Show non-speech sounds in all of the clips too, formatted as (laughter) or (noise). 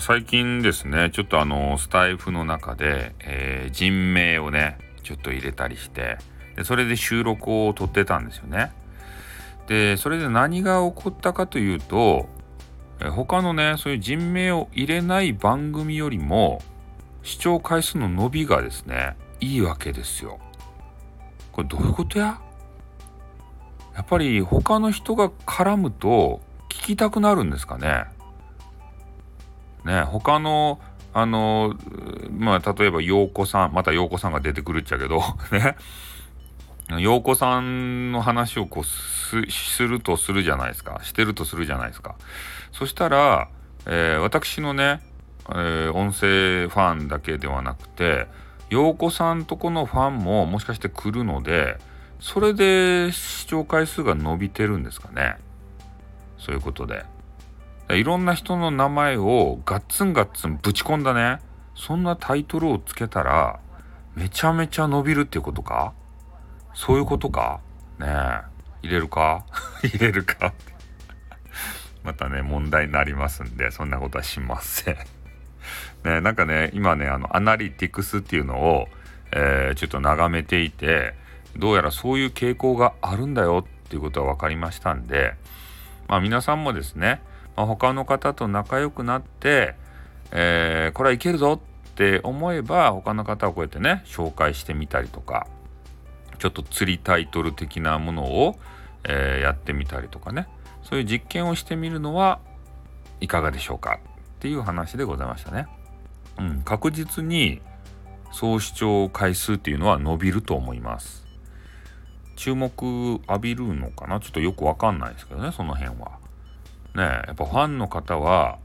最近ですねちょっとあのスタイフの中で、えー、人名をねちょっと入れたりしてでそれで収録を撮ってたんですよね。でそれで何が起こったかというと他のねそういう人名を入れない番組よりも視聴回数の伸びがですねいいわけですよ。これどういうことや？やっぱり他の人が絡むと聞きたくなるんですかね？ね。他のあのまあ例えば陽子さんまた陽子さんが出てくるっちゃけど (laughs) ね。陽子さんの話をこうするとするじゃないですか。してるとするじゃないですか。そしたら、えー、私のね、えー、音声ファンだけではなくて陽子さんとこのファンももしかして来るのでそれで視聴回数が伸びてるんですかね。そういうことで。いろんな人の名前をガッツンガッツンぶち込んだね。そんなタイトルをつけたらめちゃめちゃ伸びるっていうことか？そういうことか？ねえ。入れるか？(laughs) 入れるか？(laughs) またね問題になりますんでそんなことはしません。(laughs) ねなんかね今ねあのアナリティクスっていうのを、えー、ちょっと眺めていてどうやらそういう傾向があるんだよっていうことは分かりましたんでまあ皆さんもですね、他の方と仲良くなって、えー、これはいけるぞって思えば他の方をこうやってね紹介してみたりとかちょっと釣りタイトル的なものを、えー、やってみたりとかねそういう実験をしてみるのはいかがでしょうかっていう話でございましたね。うん、確実に総視聴回数っていうのは伸びると思います。注目浴びるのかな？ちょっとよくわかんないですけどねその辺は。ねやっぱファンの方は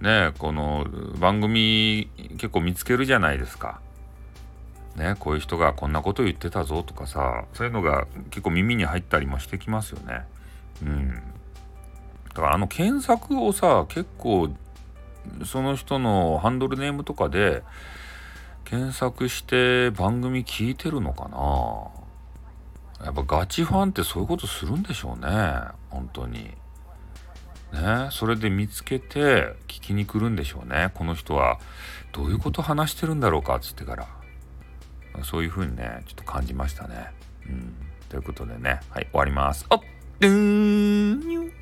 ねこの番組結構見つけるじゃないですか。ねこういう人がこんなこと言ってたぞとかさそういうのが結構耳に入ったりもしてきますよね。うん。だからあの検索をさ結構その人のハンドルネームとかで検索して番組聞いてるのかなやっぱガチファンってそういうことするんでしょうね本当にね。それで見つけて聞きに来るんでしょうね。この人は。どういうこと話してるんだろうか？っつってから。そういうふうにねちょっと感じましたね。うん。ということでね。はい終わります。あっドゥーン。